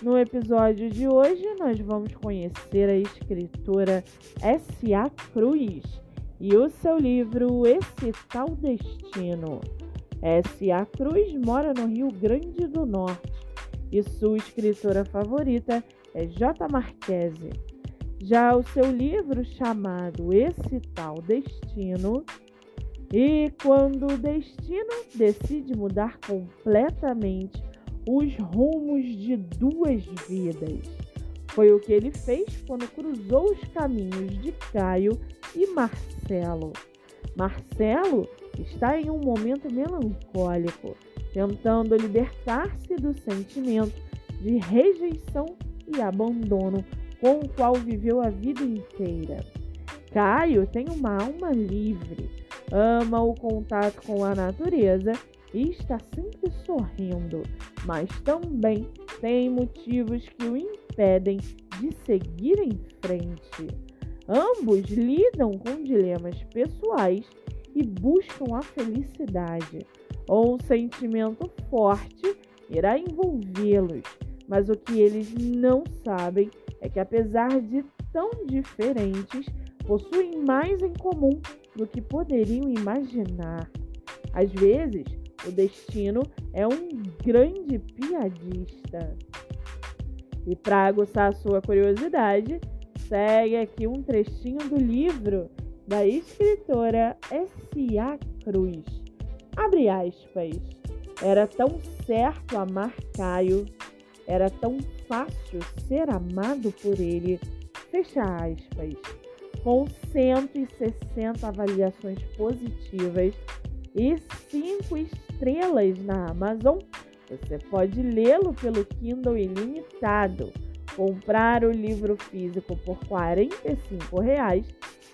No episódio de hoje, nós vamos conhecer a escritora S.A. Cruz e o seu livro Esse Tal Destino. S.A. Cruz mora no Rio Grande do Norte e sua escritora favorita é J. Marquese. Já o seu livro chamado Esse Tal Destino e quando o destino decide mudar completamente os rumos de duas vidas. Foi o que ele fez quando cruzou os caminhos de Caio e Marcelo. Marcelo está em um momento melancólico, tentando libertar-se do sentimento de rejeição e abandono com o qual viveu a vida inteira. Caio tem uma alma livre, ama o contato com a natureza e está sempre sorrindo, mas também tem motivos que o impedem de seguir em frente. Ambos lidam com dilemas pessoais e buscam a felicidade. Um sentimento forte irá envolvê-los, mas o que eles não sabem é que, apesar de tão diferentes, possuem mais em comum do que poderiam imaginar. Às vezes, o destino é um grande piadista. E para aguçar sua curiosidade, segue aqui um trechinho do livro da escritora S.A. Cruz. Abre aspas. Era tão certo amar Caio, era tão fácil ser amado por ele. Fecha aspas. Com 160 avaliações positivas e 5 estrelas na Amazon, você pode lê-lo pelo Kindle ilimitado, comprar o livro físico por R$ 45,00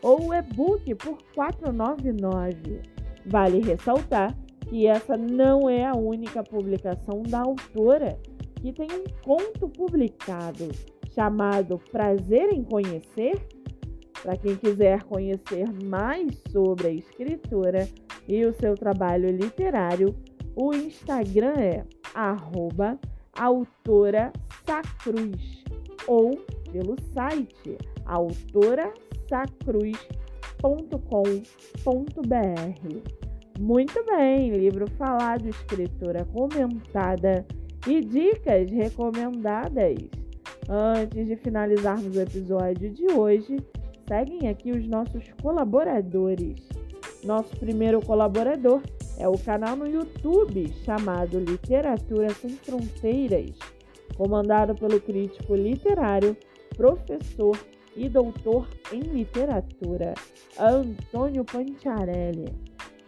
ou o e-book por R$ 4,99. Vale ressaltar que essa não é a única publicação da autora, que tem um conto publicado chamado Prazer em Conhecer. Para quem quiser conhecer mais sobre a escritora, e o seu trabalho literário, o Instagram é arroba autora Sacruz ou pelo site autorasacruz.com.br. Muito bem, livro falado, escritora comentada e dicas recomendadas. Antes de finalizarmos o episódio de hoje, seguem aqui os nossos colaboradores. Nosso primeiro colaborador é o canal no YouTube chamado Literatura Sem Fronteiras, comandado pelo crítico literário, professor e doutor em literatura, Antônio Panciarelli.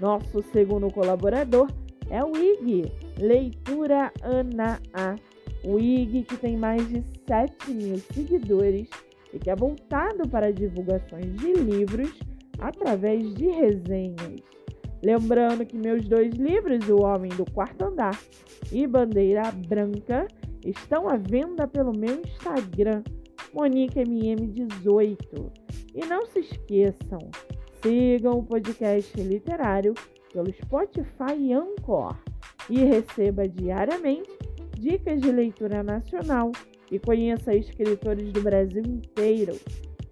Nosso segundo colaborador é o IG, Leitura Ana A. O IG que tem mais de 7 mil seguidores e que é voltado para divulgações de livros através de resenhas. Lembrando que meus dois livros, O Homem do Quarto Andar e Bandeira Branca, estão à venda pelo meu Instagram, MoniqueMM18. E não se esqueçam, sigam o podcast literário pelo Spotify e Anchor e receba diariamente dicas de leitura nacional e conheça escritores do Brasil inteiro.